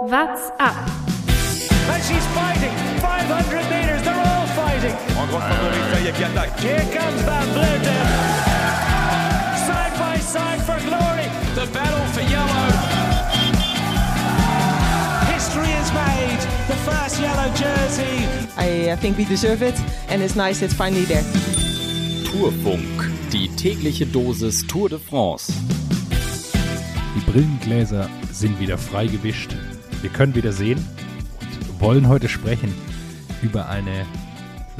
What's up? And she's fighting. 500 meters, they're all fighting. En grande favori, ça y est, qui attaque. Here comes Van Vleuten. Side by side for glory. The battle for yellow. History is made. The first yellow jersey. I uh, think we deserve it, and it's nice it's finally there. Tourfunk, die tägliche Dosis Tour de France. Die Brillengläser sind wieder frei gewischt. Wir können wieder sehen und wollen heute sprechen über eine,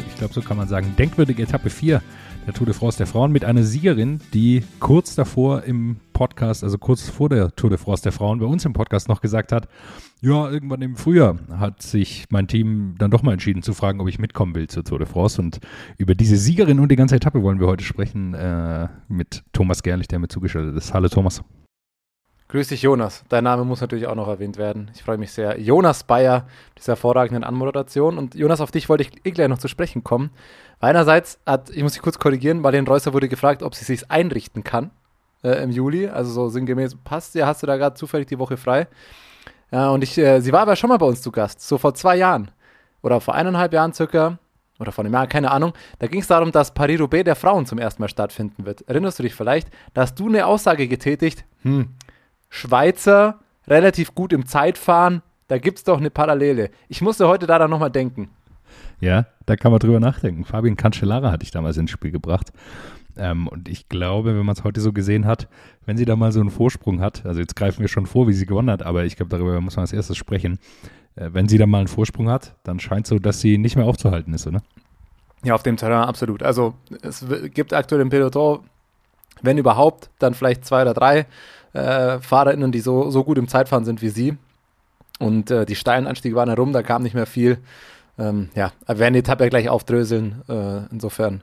ich glaube, so kann man sagen, denkwürdige Etappe 4 der Tour de France der Frauen mit einer Siegerin, die kurz davor im Podcast, also kurz vor der Tour de France der Frauen bei uns im Podcast noch gesagt hat, ja, irgendwann im Frühjahr hat sich mein Team dann doch mal entschieden zu fragen, ob ich mitkommen will zur Tour de France. Und über diese Siegerin und die ganze Etappe wollen wir heute sprechen äh, mit Thomas Gerlich, der mir zugeschaltet ist. Hallo Thomas. Grüß dich, Jonas. Dein Name muss natürlich auch noch erwähnt werden. Ich freue mich sehr. Jonas Bayer, dieser hervorragenden Anmoderation. Und Jonas, auf dich wollte ich eh gleich noch zu sprechen kommen. Einerseits hat, ich muss dich kurz korrigieren, Marlene Reusser wurde gefragt, ob sie sich einrichten kann äh, im Juli. Also so sinngemäß, passt ja, hast du da gerade zufällig die Woche frei. Ja, und ich, äh, sie war aber schon mal bei uns zu Gast, so vor zwei Jahren. Oder vor eineinhalb Jahren circa. Oder vor einem Jahr, keine Ahnung. Da ging es darum, dass Paris-Roubaix der Frauen zum ersten Mal stattfinden wird. Erinnerst du dich vielleicht? Da hast du eine Aussage getätigt, hm, Schweizer, relativ gut im Zeitfahren, da gibt es doch eine Parallele. Ich musste heute da dann nochmal denken. Ja, da kann man drüber nachdenken. Fabian Cancellara hatte ich damals ins Spiel gebracht. Ähm, und ich glaube, wenn man es heute so gesehen hat, wenn sie da mal so einen Vorsprung hat, also jetzt greifen wir schon vor, wie sie gewonnen hat, aber ich glaube, darüber muss man als erstes sprechen. Äh, wenn sie da mal einen Vorsprung hat, dann scheint so, dass sie nicht mehr aufzuhalten ist, oder? Ja, auf dem Terrain absolut. Also es gibt aktuell im Peloton, wenn überhaupt, dann vielleicht zwei oder drei äh, FahrerInnen, die so, so gut im Zeitfahren sind wie sie. Und äh, die steilen Anstiege waren herum, da kam nicht mehr viel. Ähm, ja, wir werden die Etappe gleich aufdröseln. Äh, insofern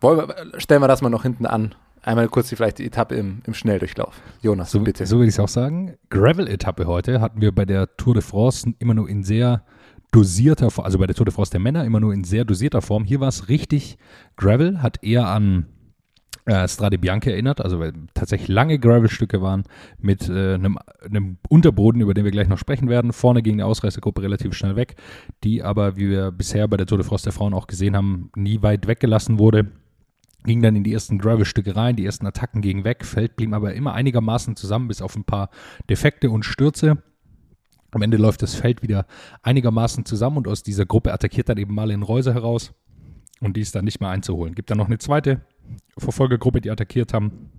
wollen wir, stellen wir das mal noch hinten an. Einmal kurz die, vielleicht die Etappe im, im Schnelldurchlauf. Jonas, so, bitte. So würde ich es auch sagen. Gravel-Etappe heute hatten wir bei der Tour de France immer nur in sehr dosierter Form, also bei der Tour de France der Männer immer nur in sehr dosierter Form. Hier war es richtig Gravel, hat eher an äh, Strade Bianca erinnert, also weil tatsächlich lange Gravelstücke waren mit äh, einem, einem, Unterboden, über den wir gleich noch sprechen werden. Vorne ging die Ausreißergruppe relativ schnell weg, die aber, wie wir bisher bei der Tour de France der Frauen auch gesehen haben, nie weit weggelassen wurde. Ging dann in die ersten Gravelstücke rein, die ersten Attacken gingen weg, Feld blieb aber immer einigermaßen zusammen, bis auf ein paar Defekte und Stürze. Am Ende läuft das Feld wieder einigermaßen zusammen und aus dieser Gruppe attackiert dann eben Marlene Reuser heraus und die ist dann nicht mehr einzuholen. Gibt dann noch eine zweite Verfolgergruppe, die attackiert haben.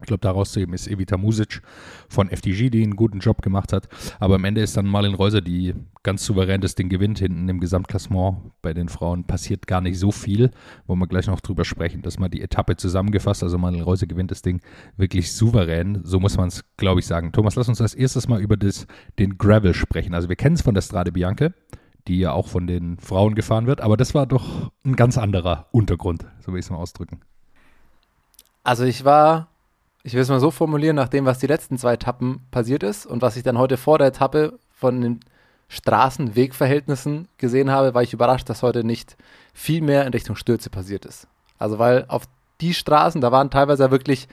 Ich glaube, daraus zu eben ist Evita Music von FDG, die einen guten Job gemacht hat. Aber am Ende ist dann Marlene Reuser, die ganz souverän das Ding gewinnt. Hinten im Gesamtklassement bei den Frauen passiert gar nicht so viel. Wollen wir gleich noch drüber sprechen, dass man die Etappe zusammengefasst, also Marlene Reuser gewinnt das Ding wirklich souverän. So muss man es, glaube ich, sagen. Thomas, lass uns als erstes mal über das, den Gravel sprechen. Also wir kennen es von der Strade Bianca die ja auch von den Frauen gefahren wird. Aber das war doch ein ganz anderer Untergrund, so will ich es mal ausdrücken. Also ich war, ich will es mal so formulieren, nach dem, was die letzten zwei Etappen passiert ist und was ich dann heute vor der Etappe von den Straßen-Wegverhältnissen gesehen habe, war ich überrascht, dass heute nicht viel mehr in Richtung Stürze passiert ist. Also weil auf die Straßen, da waren teilweise wirklich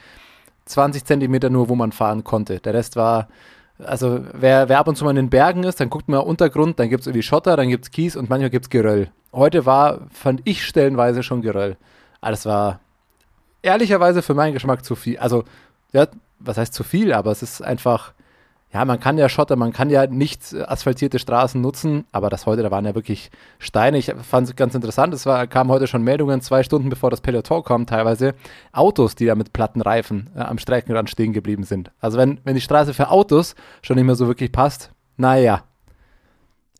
20 Zentimeter nur, wo man fahren konnte. Der Rest war, also wer, wer ab und zu mal in den Bergen ist, dann guckt man Untergrund, dann gibt es irgendwie Schotter, dann gibt es Kies und manchmal gibt es Geröll. Heute war, fand ich stellenweise schon Geröll. Alles war ehrlicherweise für meinen Geschmack zu viel. Also, ja, was heißt zu viel, aber es ist einfach, ja, man kann ja Schotter, man kann ja nicht asphaltierte Straßen nutzen, aber das heute, da waren ja wirklich Steine. Ich fand es ganz interessant, es war, kamen heute schon Meldungen, zwei Stunden bevor das Peloton kam, teilweise Autos, die da mit platten Reifen äh, am Streckenrand stehen geblieben sind. Also wenn, wenn die Straße für Autos schon nicht mehr so wirklich passt, naja.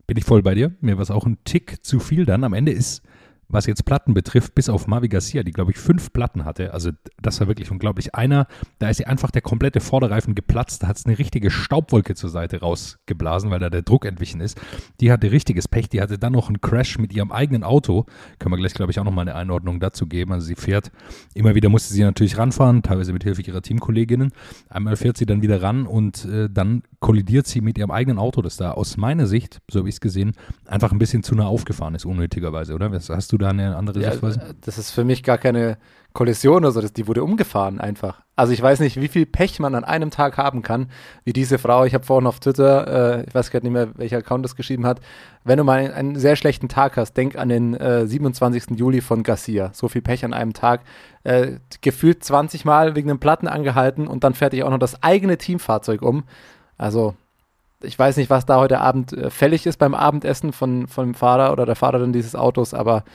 Bin ich voll bei dir. Mir war es auch ein Tick zu viel dann. Am Ende ist was jetzt Platten betrifft, bis auf Mavi Garcia, die glaube ich fünf Platten hatte. Also das war wirklich unglaublich. Einer, da ist ja einfach der komplette Vorderreifen geplatzt, da hat es eine richtige Staubwolke zur Seite rausgeblasen, weil da der Druck entwichen ist. Die hatte richtiges Pech, die hatte dann noch einen Crash mit ihrem eigenen Auto. Können wir gleich, glaube ich, auch nochmal eine Einordnung dazu geben. Also sie fährt, immer wieder musste sie natürlich ranfahren, teilweise mit Hilfe ihrer Teamkolleginnen. Einmal fährt sie dann wieder ran und äh, dann kollidiert sie mit ihrem eigenen Auto, das da aus meiner Sicht, so habe ich es gesehen, einfach ein bisschen zu nah aufgefahren ist, unnötigerweise, oder? Was hast du da eine andere Ja, Sichtweise? äh, das ist für mich gar keine Kollision oder so, das, die wurde umgefahren einfach. Also ich weiß nicht, wie viel Pech man an einem Tag haben kann, wie diese Frau, ich habe vorhin auf Twitter, äh, ich weiß gerade nicht mehr, welcher Account das geschrieben hat, wenn du mal einen, einen sehr schlechten Tag hast, denk an den äh, 27. Juli von Garcia. So viel Pech an einem Tag. Äh, gefühlt 20 Mal wegen einem Platten angehalten und dann fährt dich auch noch das eigene Teamfahrzeug um. Also ich weiß nicht, was da heute Abend äh, fällig ist beim Abendessen von, von dem Fahrer oder der Fahrerin dieses Autos, aber ich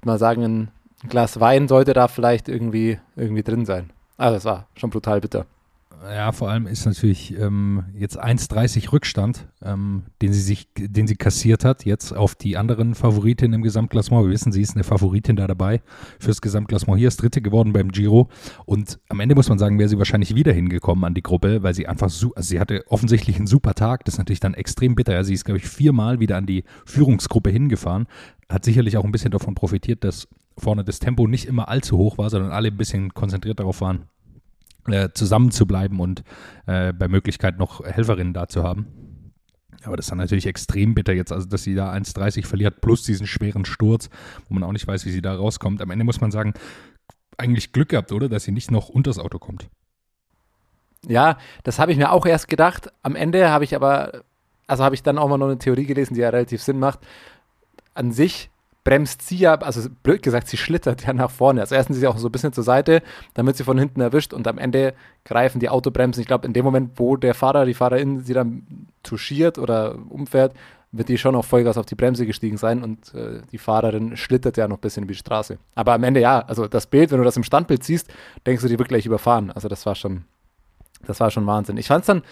würde mal sagen, ein Glas Wein sollte da vielleicht irgendwie, irgendwie drin sein. Also es war schon brutal bitter. Ja, vor allem ist natürlich ähm, jetzt 1,30 Rückstand, ähm, den sie sich, den sie kassiert hat, jetzt auf die anderen Favoritinnen im Gesamtklassement. Wir wissen, sie ist eine Favoritin da dabei fürs Gesamtklassement. Hier ist Dritte geworden beim Giro. Und am Ende muss man sagen, wäre sie wahrscheinlich wieder hingekommen an die Gruppe, weil sie einfach so, also sie hatte offensichtlich einen super Tag. Das ist natürlich dann extrem bitter. Ja, sie ist, glaube ich, viermal wieder an die Führungsgruppe hingefahren. Hat sicherlich auch ein bisschen davon profitiert, dass vorne das Tempo nicht immer allzu hoch war, sondern alle ein bisschen konzentriert darauf waren, äh, zusammen zu bleiben und äh, bei Möglichkeit noch Helferinnen da zu haben. Aber das ist dann natürlich extrem bitter jetzt, also dass sie da 1,30 verliert, plus diesen schweren Sturz, wo man auch nicht weiß, wie sie da rauskommt. Am Ende muss man sagen, eigentlich Glück gehabt, oder? Dass sie nicht noch unters Auto kommt. Ja, das habe ich mir auch erst gedacht. Am Ende habe ich aber, also habe ich dann auch mal noch eine Theorie gelesen, die ja relativ Sinn macht. An sich bremst sie ja, also blöd gesagt, sie schlittert ja nach vorne. Also erstens sie auch so ein bisschen zur Seite, damit sie von hinten erwischt und am Ende greifen die Autobremsen. Ich glaube, in dem Moment, wo der Fahrer, die Fahrerin sie dann touchiert oder umfährt, wird die schon auf Vollgas auf die Bremse gestiegen sein und äh, die Fahrerin schlittert ja noch ein bisschen über die Straße. Aber am Ende ja, also das Bild, wenn du das im Standbild siehst, denkst du, die wird gleich überfahren. Also das war schon, das war schon Wahnsinn. Ich fand es dann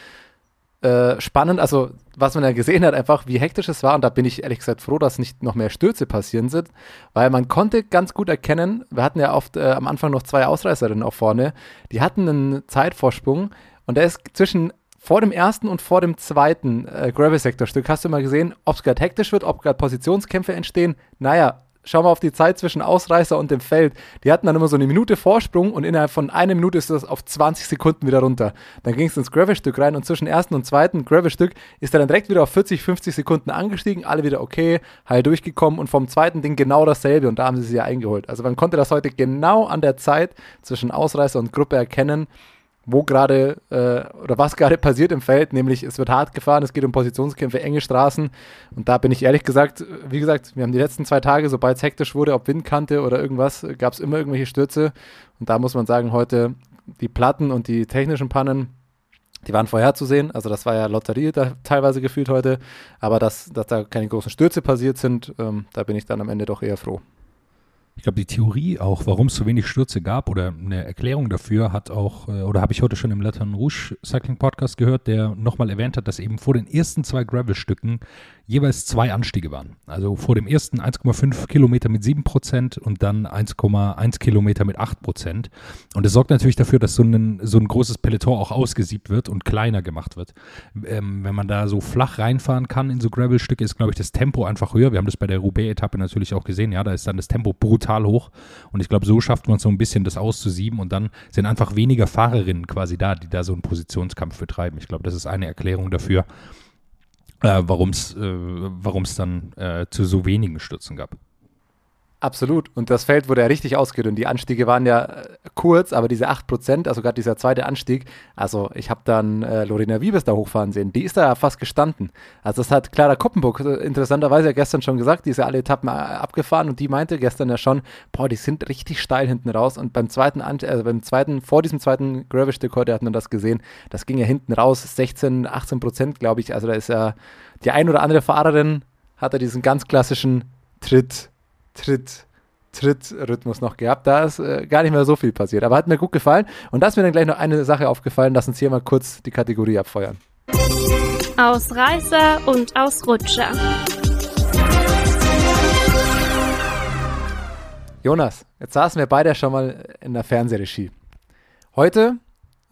äh, spannend, also was man ja gesehen hat, einfach wie hektisch es war und da bin ich ehrlich gesagt froh, dass nicht noch mehr Stürze passieren sind, weil man konnte ganz gut erkennen, wir hatten ja oft äh, am Anfang noch zwei Ausreißerinnen auch vorne, die hatten einen Zeitvorsprung und der ist zwischen vor dem ersten und vor dem zweiten äh, Gravel-Sektor-Stück hast du mal gesehen, ob es gerade hektisch wird, ob gerade Positionskämpfe entstehen. Naja, schau mal auf die Zeit zwischen Ausreißer und dem Feld. Die hatten dann immer so eine Minute Vorsprung und innerhalb von einer Minute ist das auf 20 Sekunden wieder runter. Dann ging es ins Gravel-Stück rein und zwischen ersten und zweiten Gravel-Stück ist er dann direkt wieder auf 40, 50 Sekunden angestiegen, alle wieder okay, heil durchgekommen und vom zweiten Ding genau dasselbe und da haben sie sie ja eingeholt. Also man konnte das heute genau an der Zeit zwischen Ausreißer und Gruppe erkennen, wo gerade äh, oder was gerade passiert im Feld, nämlich es wird hart gefahren, es geht um Positionskämpfe, enge Straßen. Und da bin ich ehrlich gesagt, wie gesagt, wir haben die letzten zwei Tage, sobald es hektisch wurde, ob Windkante oder irgendwas, gab es immer irgendwelche Stürze. Und da muss man sagen, heute die Platten und die technischen Pannen, die waren vorherzusehen, also das war ja Lotterie da teilweise gefühlt heute, aber dass, dass da keine großen Stürze passiert sind, ähm, da bin ich dann am Ende doch eher froh. Ich glaube, die Theorie auch, warum es so wenig Stürze gab oder eine Erklärung dafür hat auch, äh, oder habe ich heute schon im Latin Rouge Cycling Podcast gehört, der nochmal erwähnt hat, dass eben vor den ersten zwei Gravel-Stücken jeweils zwei Anstiege waren. Also vor dem ersten 1,5 Kilometer mit 7 Prozent und dann 1,1 Kilometer mit 8 Prozent. Und das sorgt natürlich dafür, dass so ein, so ein großes Peloton auch ausgesiebt wird und kleiner gemacht wird. Ähm, wenn man da so flach reinfahren kann in so Gravel-Stücke, ist, glaube ich, das Tempo einfach höher. Wir haben das bei der Roubaix-Etappe natürlich auch gesehen. Ja, da ist dann das Tempo brutal hoch. Und ich glaube, so schafft man so ein bisschen das auszusieben und dann sind einfach weniger Fahrerinnen quasi da, die da so einen Positionskampf betreiben. Ich glaube, das ist eine Erklärung dafür, äh, warum es äh, dann äh, zu so wenigen Stürzen gab. Absolut. Und das Feld wurde ja richtig ausgedünnt. Die Anstiege waren ja äh, kurz, aber diese 8%, also gerade dieser zweite Anstieg, also ich habe dann äh, Lorena Wiebes da hochfahren sehen. Die ist da ja fast gestanden. Also das hat Clara Koppenburg äh, interessanterweise ja gestern schon gesagt, die ist ja alle Etappen äh, abgefahren und die meinte gestern ja schon, boah, die sind richtig steil hinten raus. Und beim zweiten, An also beim zweiten, vor diesem zweiten Gravel-Stück heute hat man das gesehen, das ging ja hinten raus, 16, 18 Prozent, glaube ich. Also da ist ja die ein oder andere Fahrerin hat diesen ganz klassischen Tritt Tritt, Trittrhythmus noch gehabt. Da ist äh, gar nicht mehr so viel passiert. Aber hat mir gut gefallen. Und da ist mir dann gleich noch eine Sache aufgefallen. Lass uns hier mal kurz die Kategorie abfeuern. Ausreißer und Ausrutscher. Jonas, jetzt saßen wir beide schon mal in der Fernsehregie. Heute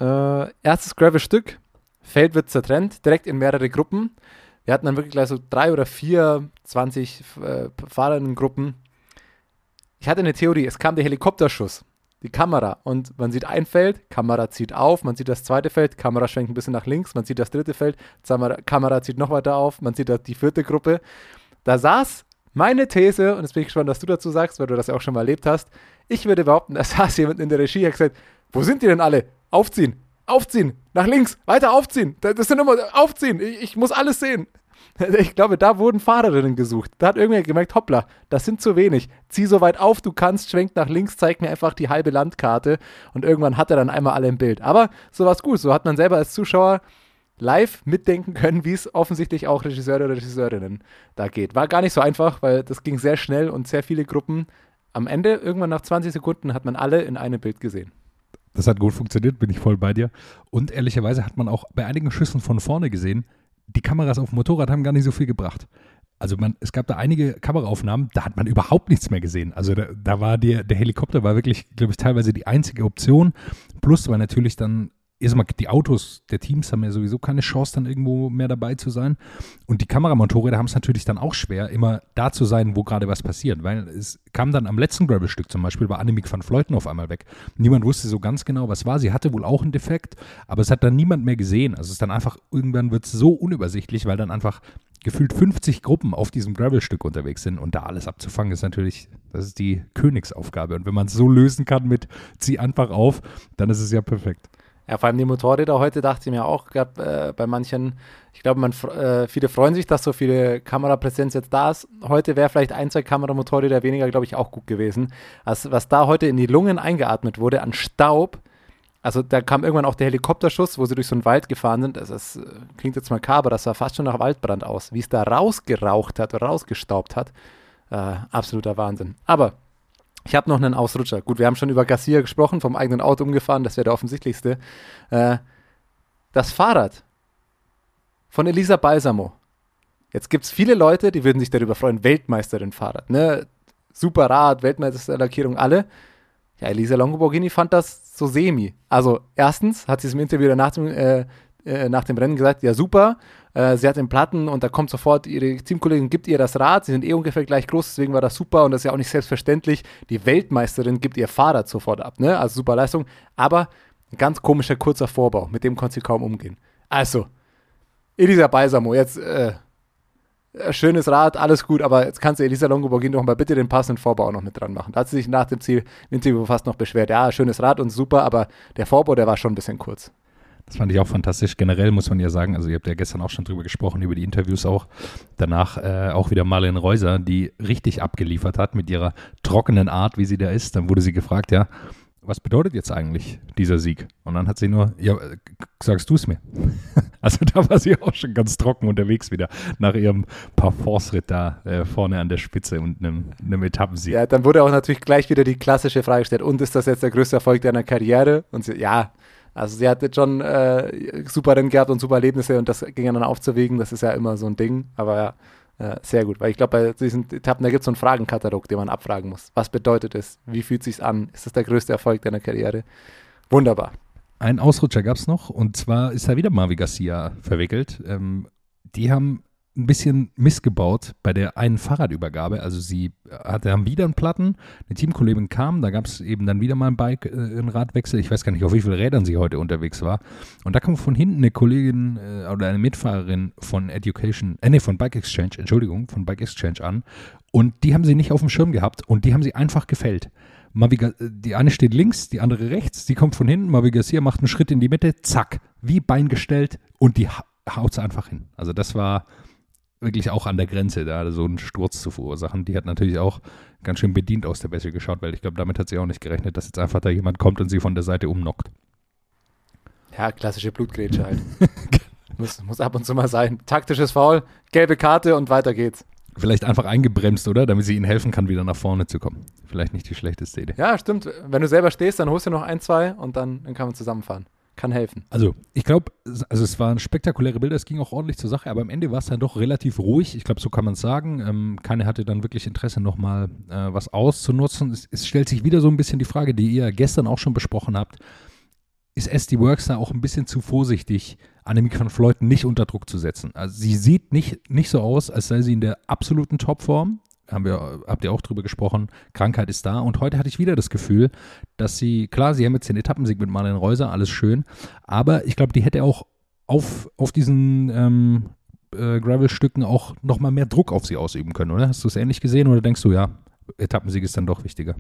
äh, erstes Gravel-Stück. Feld wird zertrennt, direkt in mehrere Gruppen. Wir hatten dann wirklich gleich so drei oder vier, 20 äh, Fahrerinnengruppen. Ich hatte eine Theorie, es kam der Helikopterschuss, die Kamera und man sieht ein Feld, Kamera zieht auf, man sieht das zweite Feld, Kamera schwenkt ein bisschen nach links, man sieht das dritte Feld, Kamera, zieht noch weiter auf, man sieht die vierte Gruppe. Da saß Meine These, und jetzt bin ich gespannt, was du dazu sagst, weil du das ja auch schon mal erlebt hast. Ich würde behaupten, da saß jemand in der Regie, hat gesagt, wo sind die denn alle? Aufziehen, aufziehen, nach links, weiter aufziehen. Das das sind immer, aufziehen, ich, ich muss alles sehen. Ich glaube, da wurden Fahrerinnen gesucht. Da hat irgendwer gemerkt, hoppla, das sind zu wenig. Zieh so weit auf, du kannst, schwenk nach links, zeig mir einfach die halbe Landkarte und irgendwann hat er dann einmal alle im Bild. Aber so war's gut. So hat man selber als Zuschauer live mitdenken können, wie es offensichtlich auch Regisseure oder Regisseurinnen da geht. War gar nicht so einfach, weil das ging sehr schnell und sehr viele Gruppen. Am Ende, irgendwann nach 20 Sekunden, hat man alle in einem Bild gesehen. Das hat gut funktioniert, bin ich voll bei dir. Und ehrlicherweise hat man auch bei einigen Schüssen von vorne gesehen, die Kameras auf dem Motorrad haben gar nicht so viel gebracht. Also man, es gab da einige Kameraaufnahmen, da hat man überhaupt nichts mehr gesehen. Also da, da war der, der Helikopter war wirklich, glaube ich, teilweise die einzige Option. Plus war natürlich dann erstmal die Autos der Teams haben ja sowieso keine Chance, dann irgendwo mehr dabei zu sein. Und die Kameramotorräder haben es natürlich dann auch schwer, immer da zu sein, wo gerade was passiert. Weil es kam dann am letzten Gravel-Stück zum Beispiel, war Annemiek van Fleuten auf einmal weg. Niemand wusste so ganz genau, was war. Sie hatte wohl auch einen Defekt, aber es hat dann niemand mehr gesehen. Also es ist dann einfach, irgendwann wird es so unübersichtlich, weil dann einfach gefühlt 50 Gruppen auf diesem Gravel-Stück unterwegs sind und da alles abzufangen ist natürlich, das ist die Königsaufgabe. Und wenn man es so lösen kann mit zieh einfach auf, dann ist es ja perfekt. Ja, vor allem die Motorräder heute dachte ich mir auch, gab äh, bei manchen, ich glaube, man, äh, viele freuen sich, dass so viele Kamerapräsenz jetzt da ist. Heute wäre vielleicht ein, zwei Kameramotorräder weniger, glaube ich, auch gut gewesen. Also, was da heute in die Lungen eingeatmet wurde an Staub, also da kam irgendwann auch der Helikopterschuss, wo sie durch so einen Wald gefahren sind. Also das äh, klingt jetzt makaber, das sah fast schon nach Waldbrand aus. Wie es da rausgeraucht hat, rausgestaubt hat. Äh, absoluter Wahnsinn. Aber ich habe noch einen Ausrutscher. Gut, wir haben schon über Garcia gesprochen, vom eigenen Auto umgefahren, das wäre der offensichtlichste. Äh, das Fahrrad von Elisa Balsamo. Jetzt gibt es viele Leute, die würden sich darüber freuen, Weltmeisterin Fahrrad. Ne? Super Rad, Weltmeisterlackierung, alle. Ja, Elisa Longoborghini fand das so semi. Also erstens hat sie es im Interview nach dem, äh, äh, nach dem Rennen gesagt, ja super, äh, sie hat den Platten und da kommt sofort ihre Teamkollegin, gibt ihr das Rad, sie sind eh ungefähr gleich groß, deswegen war das super und das ist ja auch nicht selbstverständlich. Die Weltmeisterin gibt ihr Fahrrad sofort ab, ne? Also super Leistung, aber ein ganz komischer kurzer Vorbau, mit dem konnte sie kaum umgehen. Also, Elisa Balsamo, jetzt äh, schönes Rad, alles gut, aber jetzt kannst du Elisa Longoborghini doch mal bitte den passenden Vorbau noch mit dran machen. Da hat sie sich nach dem Ziel Interview fast noch beschwert. Ja, schönes Rad und super, aber der Vorbau, der war schon ein bisschen kurz. Das fand ich auch fantastisch. Generell muss man ja sagen, also ihr habt ja gestern auch schon drüber gesprochen, über die Interviews auch. Danach äh, auch wieder Marlene Reuser, die richtig abgeliefert hat mit ihrer trockenen Art, wie sie da ist. Dann wurde sie gefragt, ja, was bedeutet jetzt eigentlich dieser Sieg? Und dann hat sie nur, ja, äh, sagst du es mir. Also da war sie auch schon ganz trocken unterwegs wieder nach ihrem Parforce-Ritt da äh, vorne an der Spitze und einem, einem Etappensieg. Ja, dann wurde auch natürlich gleich wieder die klassische Frage gestellt, und ist das jetzt der größte Erfolg deiner Karriere? Und sie, ja, also sie hatte schon äh, super Rennen gehabt und super Erlebnisse und das dann aufzuwägen, das ist ja immer so ein Ding, aber ja, äh, sehr gut, weil ich glaube, bei diesen Etappen, da gibt es so einen Fragenkatalog, den man abfragen muss. Was bedeutet es? Wie fühlt es sich an? Ist das der größte Erfolg deiner Karriere? Wunderbar. Ein Ausrutscher gab es noch und zwar ist da wieder Marvi Garcia verwickelt. Ähm, die haben ein bisschen missgebaut bei der einen Fahrradübergabe. Also sie hatte haben wieder einen Platten, eine Teamkollegin kam, da gab es eben dann wieder mal ein Bike, äh, einen Radwechsel. Ich weiß gar nicht, auf wie vielen Rädern sie heute unterwegs war. Und da kam von hinten eine Kollegin äh, oder eine Mitfahrerin von Education, äh, nee, von Bike Exchange, Entschuldigung, von Bike Exchange an. Und die haben sie nicht auf dem Schirm gehabt und die haben sie einfach gefällt. Maviga, die eine steht links, die andere rechts, die kommt von hinten, Mavi Garcia macht einen Schritt in die Mitte, zack, wie Bein gestellt und die haut sie einfach hin. Also das war wirklich auch an der Grenze, da so einen Sturz zu verursachen. Die hat natürlich auch ganz schön bedient aus der Wäsche geschaut, weil ich glaube, damit hat sie auch nicht gerechnet, dass jetzt einfach da jemand kommt und sie von der Seite umnockt. Ja, klassische Blutgrätsche halt. muss, muss ab und zu mal sein. Taktisches Foul, gelbe Karte und weiter geht's. Vielleicht einfach eingebremst, oder? Damit sie ihnen helfen kann, wieder nach vorne zu kommen. Vielleicht nicht die schlechteste Idee. Ja, stimmt. Wenn du selber stehst, dann holst du noch ein, zwei und dann, dann kann man zusammenfahren. Kann helfen. Also, ich glaube, also es waren spektakuläre Bilder, es ging auch ordentlich zur Sache, aber am Ende war es dann doch relativ ruhig. Ich glaube, so kann man es sagen. Ähm, keine hatte dann wirklich Interesse, nochmal äh, was auszunutzen. Es, es stellt sich wieder so ein bisschen die Frage, die ihr gestern auch schon besprochen habt. Ist SD Works da auch ein bisschen zu vorsichtig, Annemiek van Fleuten nicht unter Druck zu setzen? Also sie sieht nicht, nicht so aus, als sei sie in der absoluten Topform haben wir, habt ihr auch drüber gesprochen, Krankheit ist da. Und heute hatte ich wieder das Gefühl, dass sie, klar, sie haben jetzt den Etappensieg mit Marlene Reuser, alles schön, aber ich glaube, die hätte auch auf, auf diesen ähm, äh, Gravel-Stücken auch nochmal mehr Druck auf sie ausüben können, oder? Hast du es ähnlich gesehen oder denkst du, ja, Etappensieg ist dann doch wichtiger?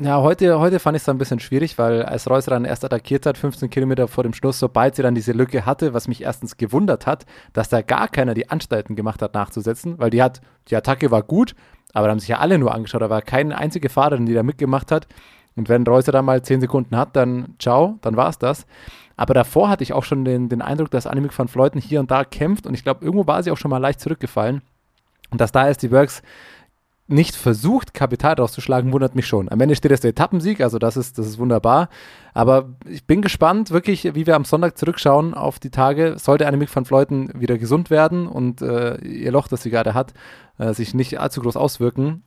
Ja, heute, heute fand ich es ein bisschen schwierig, weil als Reus dann erst attackiert hat, 15 Kilometer vor dem Schluss, sobald sie dann diese Lücke hatte, was mich erstens gewundert hat, dass da gar keiner die Anstalten gemacht hat, nachzusetzen, weil die hat, die Attacke war gut, aber da haben sich ja alle nur angeschaut, da war keine einzige Fahrerin, die da mitgemacht hat. Und wenn Reusser dann mal 10 Sekunden hat, dann ciao, dann war es das. Aber davor hatte ich auch schon den, den Eindruck, dass Annemiek van Fleuten hier und da kämpft und ich glaube, irgendwo war sie auch schon mal leicht zurückgefallen. Und dass da ist die Works nicht versucht, Kapital rauszuschlagen, wundert mich schon. Am Ende steht es der Etappensieg, also das ist, das ist wunderbar. Aber ich bin gespannt, wirklich, wie wir am Sonntag zurückschauen auf die Tage. Sollte Annemiek van Fleuten wieder gesund werden und äh, ihr Loch, das sie gerade hat, äh, sich nicht allzu groß auswirken,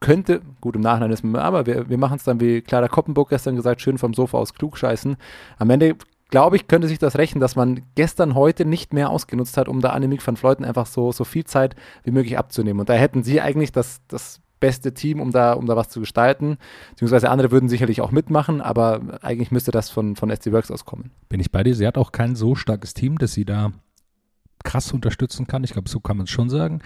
könnte, gut im Nachhinein ist man, aber wir, wir machen es dann, wie Clara Koppenburg gestern gesagt, schön vom Sofa aus klug scheißen. Am Ende glaube ich, könnte sich das rechnen, dass man gestern, heute nicht mehr ausgenutzt hat, um da Annemiek van Fleuten einfach so, so viel Zeit wie möglich abzunehmen. Und da hätten sie eigentlich das, das beste Team, um da, um da was zu gestalten. Beziehungsweise andere würden sicherlich auch mitmachen, aber eigentlich müsste das von, von SD Works auskommen. Bin ich bei dir. Sie hat auch kein so starkes Team, dass sie da krass unterstützen kann. Ich glaube, so kann man es schon sagen.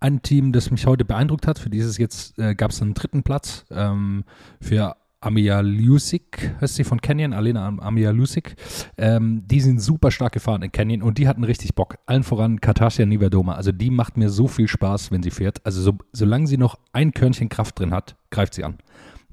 Ein Team, das mich heute beeindruckt hat, für dieses jetzt äh, gab es einen dritten Platz ähm, für Amia Lusik, heißt sie von Canyon, Alena Amia Lusik. Ähm, die sind super stark gefahren in Canyon und die hatten richtig Bock. Allen voran Katarsia Niverdoma. Also die macht mir so viel Spaß, wenn sie fährt. Also so, solange sie noch ein Körnchen Kraft drin hat, greift sie an.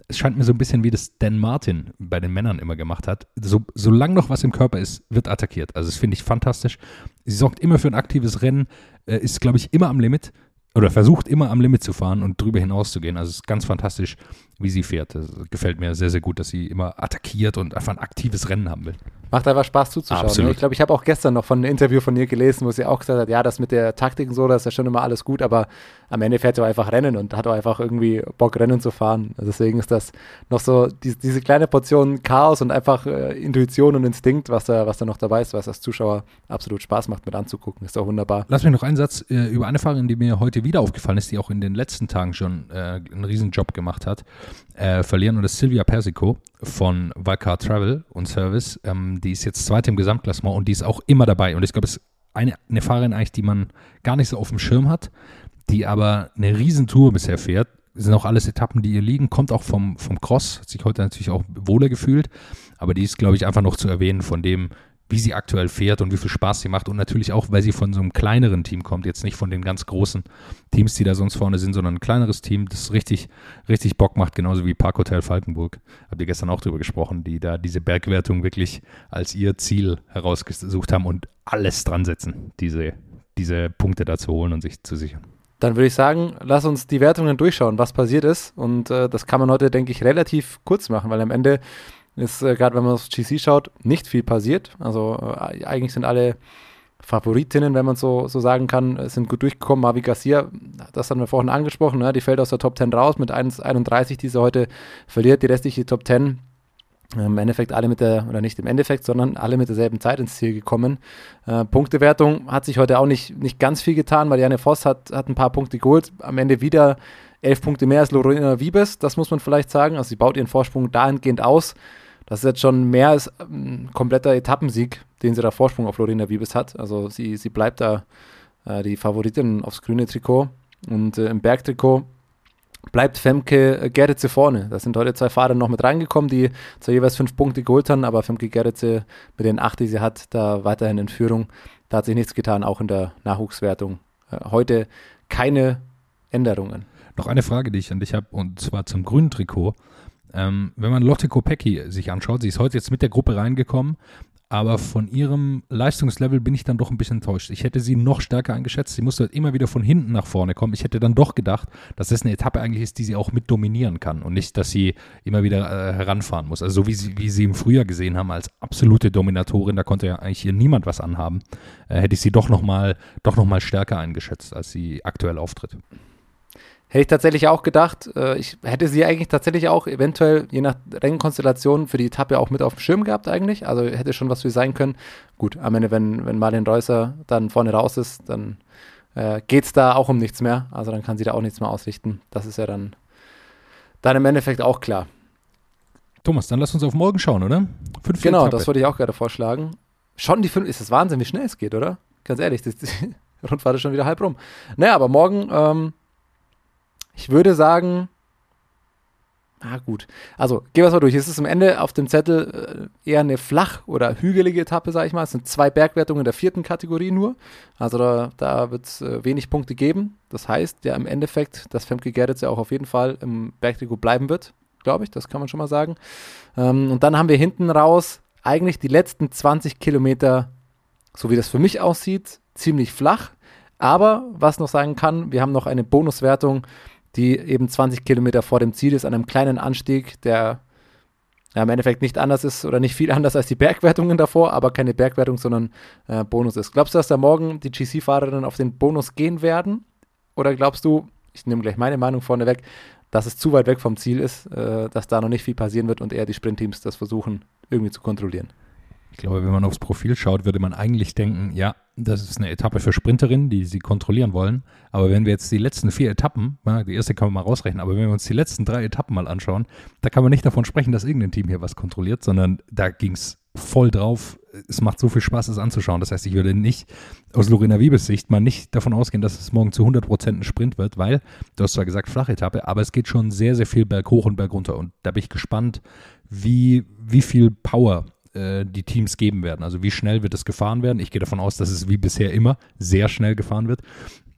Es scheint mir so ein bisschen wie das Dan Martin bei den Männern immer gemacht hat. So, solange noch was im Körper ist, wird attackiert. Also das finde ich fantastisch. Sie sorgt immer für ein aktives Rennen, äh, ist, glaube ich, immer am Limit oder versucht immer am Limit zu fahren und drüber hinaus zu gehen. Also es ist ganz fantastisch, wie sie fährt. Das gefällt mir sehr, sehr gut, dass sie immer attackiert und einfach ein aktives Rennen haben will. Macht einfach Spaß zuzuschauen. Ne? Absolut. Ich glaube, ich habe auch gestern noch von einem Interview von ihr gelesen, wo sie auch gesagt hat, ja, das mit der Taktik und so, das ist ja schon immer alles gut, aber am Ende fährt sie auch einfach Rennen und hat auch einfach irgendwie Bock, Rennen zu fahren. Also deswegen ist das noch so die, diese kleine Portion Chaos und einfach äh, Intuition und Instinkt, was da, was da noch dabei ist, was als Zuschauer absolut Spaß macht mit anzugucken. Ist auch wunderbar. Lass mich noch einen Satz äh, über eine Fahrerin, die mir heute wieder aufgefallen ist, die auch in den letzten Tagen schon äh, einen riesen Job gemacht hat, äh, verlieren und das ist Silvia Persico von Valcar Travel und Service. Ähm, die ist jetzt zweite im Gesamtklassement und die ist auch immer dabei. Und ich glaube, es ist eine, eine Fahrerin eigentlich, die man gar nicht so auf dem Schirm hat, die aber eine Riesentour bisher fährt. Sind auch alles Etappen, die ihr liegen, kommt auch vom, vom Cross, hat sich heute natürlich auch wohler gefühlt, aber die ist, glaube ich, einfach noch zu erwähnen von dem, wie sie aktuell fährt und wie viel Spaß sie macht und natürlich auch, weil sie von so einem kleineren Team kommt, jetzt nicht von den ganz großen Teams, die da sonst vorne sind, sondern ein kleineres Team, das richtig, richtig Bock macht, genauso wie Parkhotel Falkenburg. Habt ihr gestern auch drüber gesprochen, die da diese Bergwertung wirklich als ihr Ziel herausgesucht haben und alles dran setzen, diese, diese Punkte da zu holen und sich zu sichern. Dann würde ich sagen, lass uns die Wertungen durchschauen, was passiert ist. Und äh, das kann man heute, denke ich, relativ kurz machen, weil am Ende ist, äh, gerade wenn man aufs GC schaut, nicht viel passiert. Also äh, eigentlich sind alle Favoritinnen, wenn man so, so sagen kann, sind gut durchgekommen. Mavi Garcia, das haben wir vorhin angesprochen, ne? die fällt aus der Top 10 raus mit 1,31, die sie heute verliert. Die restliche Top 10 im Endeffekt alle mit der, oder nicht im Endeffekt, sondern alle mit derselben Zeit ins Ziel gekommen. Äh, Punktewertung hat sich heute auch nicht, nicht ganz viel getan. Marianne Voss hat, hat ein paar Punkte geholt. Am Ende wieder elf Punkte mehr als Lorena Wiebes, das muss man vielleicht sagen. Also sie baut ihren Vorsprung dahingehend aus. Das ist jetzt schon mehr als ein kompletter Etappensieg, den sie da Vorsprung auf Lorena Wiebes hat. Also sie, sie bleibt da äh, die Favoritin aufs grüne Trikot. Und äh, im Bergtrikot bleibt Femke Gerritze vorne. Da sind heute zwei Fahrer noch mit reingekommen, die zwar jeweils fünf Punkte geholt haben, aber Femke Gerritze mit den acht, die sie hat, da weiterhin in Führung. Da hat sich nichts getan, auch in der Nachwuchswertung. Äh, heute keine Änderungen. Noch eine Frage, die ich an dich habe, und zwar zum grünen Trikot. Ähm, wenn man Lotte Kopecki sich anschaut, sie ist heute jetzt mit der Gruppe reingekommen, aber von ihrem Leistungslevel bin ich dann doch ein bisschen enttäuscht. Ich hätte sie noch stärker eingeschätzt. Sie musste halt immer wieder von hinten nach vorne kommen. Ich hätte dann doch gedacht, dass das eine Etappe eigentlich ist, die sie auch mit dominieren kann und nicht, dass sie immer wieder äh, heranfahren muss. Also so wie sie, wie sie im Frühjahr gesehen haben als absolute Dominatorin, da konnte ja eigentlich hier niemand was anhaben, äh, hätte ich sie doch nochmal noch stärker eingeschätzt, als sie aktuell auftritt. Hätte ich tatsächlich auch gedacht. Äh, ich hätte sie eigentlich tatsächlich auch eventuell, je nach Rennkonstellation, für die Etappe auch mit auf dem Schirm gehabt eigentlich. Also hätte schon was für sein können. Gut, am Ende, wenn, wenn Marlene Reusser dann vorne raus ist, dann äh, geht es da auch um nichts mehr. Also dann kann sie da auch nichts mehr ausrichten. Das ist ja dann, dann im Endeffekt auch klar. Thomas, dann lass uns auf morgen schauen, oder? Fünfte genau, Etappe. das wollte ich auch gerade vorschlagen. Schon die fünf, ist das Wahnsinn, wie schnell es geht, oder? Ganz ehrlich, das, die Rundfahrt ist schon wieder halb rum. Naja, aber morgen, ähm, ich würde sagen, Ah, gut. Also, gehen wir es mal durch. Es ist am Ende auf dem Zettel äh, eher eine flach- oder hügelige Etappe, sage ich mal. Es sind zwei Bergwertungen der vierten Kategorie nur. Also, da, da wird es äh, wenig Punkte geben. Das heißt ja im Endeffekt, dass Femke Gerritz ja auch auf jeden Fall im Bergtrikot bleiben wird, glaube ich. Das kann man schon mal sagen. Ähm, und dann haben wir hinten raus eigentlich die letzten 20 Kilometer, so wie das für mich aussieht, ziemlich flach. Aber was noch sagen kann, wir haben noch eine Bonuswertung die eben 20 Kilometer vor dem Ziel ist, an einem kleinen Anstieg, der ja, im Endeffekt nicht anders ist oder nicht viel anders als die Bergwertungen davor, aber keine Bergwertung, sondern äh, Bonus ist. Glaubst du, dass da morgen die GC-Fahrerinnen auf den Bonus gehen werden? Oder glaubst du, ich nehme gleich meine Meinung vorneweg, dass es zu weit weg vom Ziel ist, äh, dass da noch nicht viel passieren wird und eher die Sprintteams das versuchen, irgendwie zu kontrollieren? Ich glaube, wenn man aufs Profil schaut, würde man eigentlich denken, ja, das ist eine Etappe für Sprinterinnen, die sie kontrollieren wollen. Aber wenn wir jetzt die letzten vier Etappen, ja, die erste kann man mal rausrechnen, aber wenn wir uns die letzten drei Etappen mal anschauen, da kann man nicht davon sprechen, dass irgendein Team hier was kontrolliert, sondern da ging es voll drauf. Es macht so viel Spaß, es anzuschauen. Das heißt, ich würde nicht aus Lorena Wiebes Sicht mal nicht davon ausgehen, dass es morgen zu 100 Prozent ein Sprint wird, weil, du hast zwar gesagt, flache Etappe, aber es geht schon sehr, sehr viel berghoch und bergunter. Und da bin ich gespannt, wie, wie viel Power äh, die Teams geben werden. Also wie schnell wird es gefahren werden. Ich gehe davon aus, dass es wie bisher immer sehr schnell gefahren wird.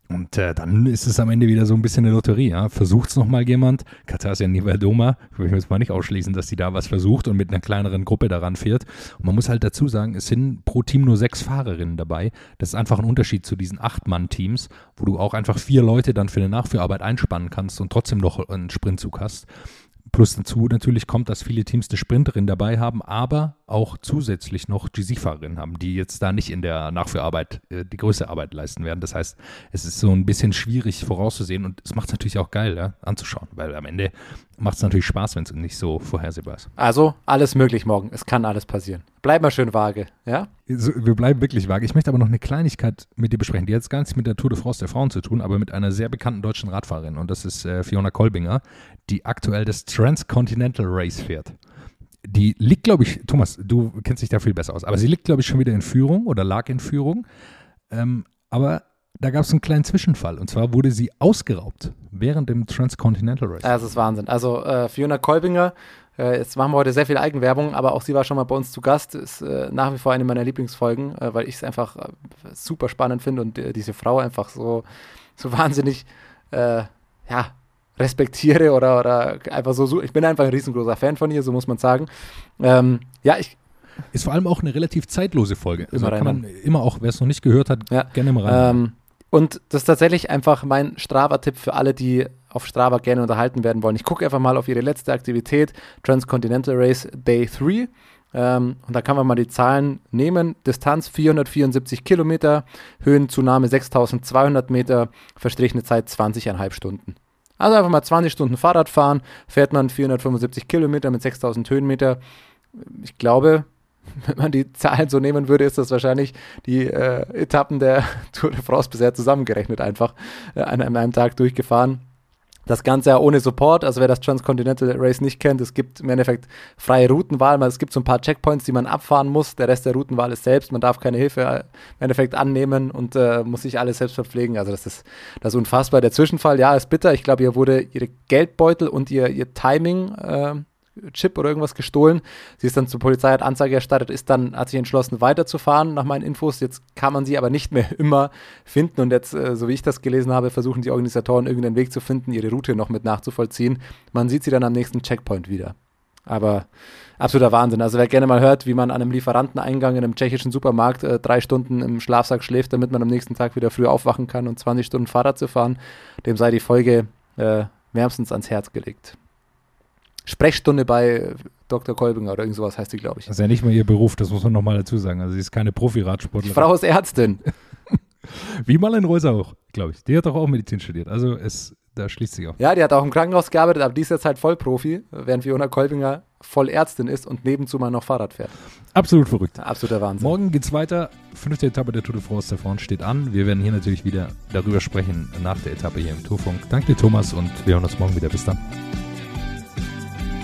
Und äh, dann ist es am Ende wieder so ein bisschen eine Lotterie. Ja? Versucht es nochmal jemand. Katarsia Nivaldoma, will ich jetzt mal nicht ausschließen, dass sie da was versucht und mit einer kleineren Gruppe daran fährt. Und man muss halt dazu sagen, es sind pro Team nur sechs Fahrerinnen dabei. Das ist einfach ein Unterschied zu diesen Acht-Mann-Teams, wo du auch einfach vier Leute dann für eine Nachführarbeit einspannen kannst und trotzdem noch einen Sprintzug hast. Plus dazu natürlich kommt, dass viele Teams eine Sprinterin dabei haben, aber auch zusätzlich noch GC-Fahrerinnen haben, die jetzt da nicht in der Nachführarbeit äh, die größte Arbeit leisten werden. Das heißt, es ist so ein bisschen schwierig vorauszusehen und es macht es natürlich auch geil ja, anzuschauen, weil am Ende macht es natürlich Spaß, wenn es nicht so vorhersehbar ist. Also alles möglich morgen. Es kann alles passieren. Bleib mal schön vage, ja? So, wir bleiben wirklich vage. Ich möchte aber noch eine Kleinigkeit mit dir besprechen, die hat jetzt gar nichts mit der Tour de France der Frauen zu tun, aber mit einer sehr bekannten deutschen Radfahrerin und das ist äh, Fiona Kolbinger, die aktuell das Transcontinental Race fährt. Die liegt, glaube ich, Thomas, du kennst dich da viel besser aus, aber sie liegt, glaube ich, schon wieder in Führung oder lag in Führung. Ähm, aber da gab es einen kleinen Zwischenfall und zwar wurde sie ausgeraubt während dem Transcontinental Race. Das ist Wahnsinn. Also äh, Fiona Kolbinger, äh, jetzt machen wir heute sehr viel Eigenwerbung, aber auch sie war schon mal bei uns zu Gast, ist äh, nach wie vor eine meiner Lieblingsfolgen, äh, weil ich es einfach äh, super spannend finde und äh, diese Frau einfach so, so wahnsinnig, ja, respektiere oder, oder einfach so, ich bin einfach ein riesengroßer Fan von ihr, so muss man sagen. Ähm, ja, ich. Ist vor allem auch eine relativ zeitlose Folge. Also kann man immer auch, wer es noch nicht gehört hat, ja. gerne mal rein. Ähm, und das ist tatsächlich einfach mein Strava-Tipp für alle, die auf Strava gerne unterhalten werden wollen. Ich gucke einfach mal auf ihre letzte Aktivität, Transcontinental Race Day 3. Ähm, und da kann man mal die Zahlen nehmen. Distanz 474 Kilometer, Höhenzunahme 6200 Meter, verstrichene Zeit 20,5 Stunden. Also einfach mal 20 Stunden Fahrrad fahren, fährt man 475 Kilometer mit 6000 Höhenmeter. Ich glaube, wenn man die Zahlen so nehmen würde, ist das wahrscheinlich die äh, Etappen der Tour de France bisher zusammengerechnet einfach äh, an, an einem Tag durchgefahren. Das Ganze ja ohne Support, also wer das Transcontinental Race nicht kennt, es gibt im Endeffekt freie Routenwahl, es gibt so ein paar Checkpoints, die man abfahren muss, der Rest der Routenwahl ist selbst, man darf keine Hilfe äh, im Endeffekt annehmen und äh, muss sich alles selbst verpflegen, also das ist, das ist unfassbar. Der Zwischenfall, ja, ist bitter, ich glaube, ihr wurde ihre Geldbeutel und ihr, ihr Timing äh, Chip oder irgendwas gestohlen. Sie ist dann zur Polizei, hat Anzeige erstattet, ist dann, hat sich entschlossen, weiterzufahren nach meinen Infos. Jetzt kann man sie aber nicht mehr immer finden und jetzt, äh, so wie ich das gelesen habe, versuchen die Organisatoren irgendeinen Weg zu finden, ihre Route noch mit nachzuvollziehen. Man sieht sie dann am nächsten Checkpoint wieder. Aber absoluter Wahnsinn. Also wer gerne mal hört, wie man an einem Lieferanteneingang in einem tschechischen Supermarkt äh, drei Stunden im Schlafsack schläft, damit man am nächsten Tag wieder früh aufwachen kann und 20 Stunden Fahrrad zu fahren, dem sei die Folge äh, wärmstens ans Herz gelegt. Sprechstunde bei Dr. Kolbinger oder irgend sowas heißt sie, glaube ich. Das ist ja nicht mal ihr Beruf, das muss man nochmal dazu sagen. Also sie ist keine Profi-Radsportlerin. Frau ist Ärztin. Wie Marlene Reuser auch, glaube ich. Die hat doch auch Medizin studiert. Also es, da schließt sich auch. Ja, die hat auch im Krankenhaus gearbeitet, aber die ist jetzt halt Vollprofi, während Fiona Kolbinger voll Ärztin ist und nebenzu mal noch Fahrrad fährt. Absolut verrückt. Absoluter Wahnsinn. Morgen geht's weiter. Fünfte Etappe der Tour de France der Frauen steht an. Wir werden hier natürlich wieder darüber sprechen nach der Etappe hier im Tourfunk. Danke dir, Thomas, und wir hören uns morgen wieder. Bis dann.